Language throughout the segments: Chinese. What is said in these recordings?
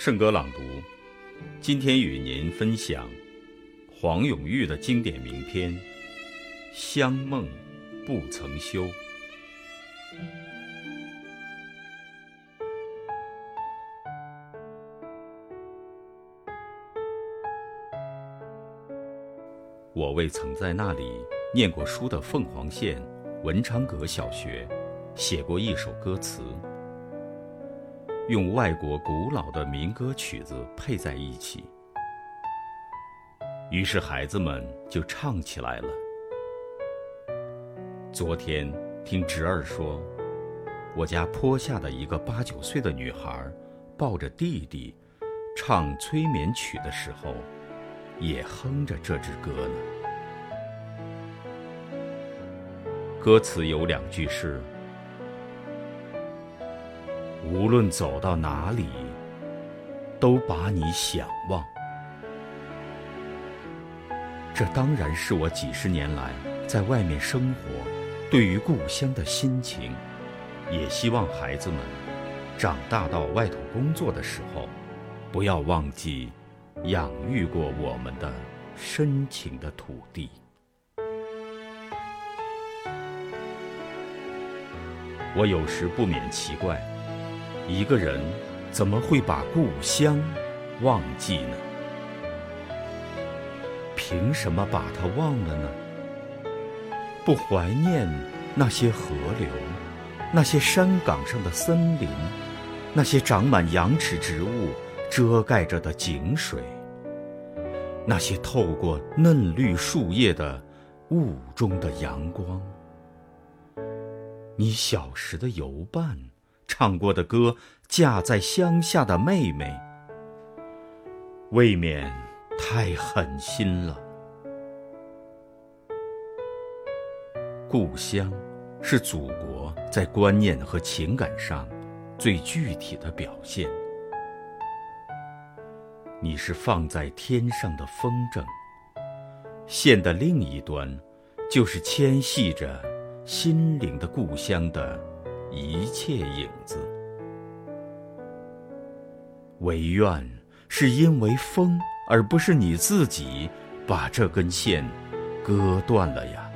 圣歌朗读，今天与您分享黄永玉的经典名篇《香梦不曾休》。我未曾在那里念过书的凤凰县文昌阁小学，写过一首歌词。用外国古老的民歌曲子配在一起，于是孩子们就唱起来了。昨天听侄儿说，我家坡下的一个八九岁的女孩，抱着弟弟唱催眠曲的时候，也哼着这支歌呢。歌词有两句是。无论走到哪里，都把你想望。这当然是我几十年来在外面生活，对于故乡的心情。也希望孩子们长大到外头工作的时候，不要忘记养育过我们的深情的土地。我有时不免奇怪。一个人怎么会把故乡忘记呢？凭什么把它忘了呢？不怀念那些河流，那些山岗上的森林，那些长满羊齿植物遮盖着的井水，那些透过嫩绿树叶的雾中的阳光，你小时的游伴。唱过的歌，嫁在乡下的妹妹，未免太狠心了。故乡是祖国在观念和情感上最具体的表现。你是放在天上的风筝，线的另一端，就是牵系着心灵的故乡的。一切影子，唯愿是因为风，而不是你自己把这根线割断了呀。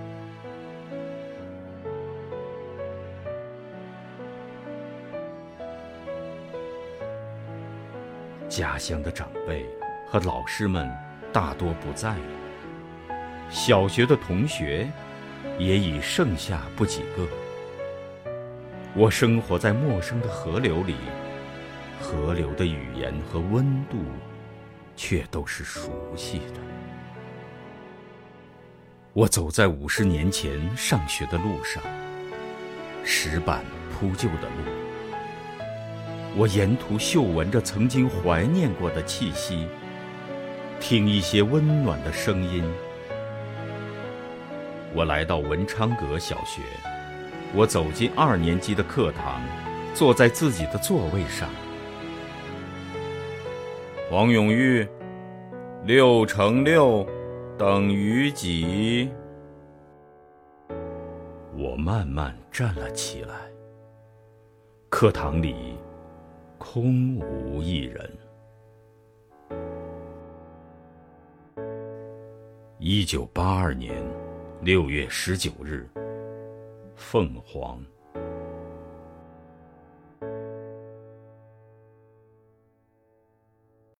家乡的长辈和老师们大多不在了，小学的同学也已剩下不几个。我生活在陌生的河流里，河流的语言和温度，却都是熟悉的。我走在五十年前上学的路上，石板铺就的路。我沿途嗅闻着曾经怀念过的气息，听一些温暖的声音。我来到文昌阁小学。我走进二年级的课堂，坐在自己的座位上。黄永玉，六乘六等于几？我慢慢站了起来。课堂里空无一人。一九八二年六月十九日。凤凰。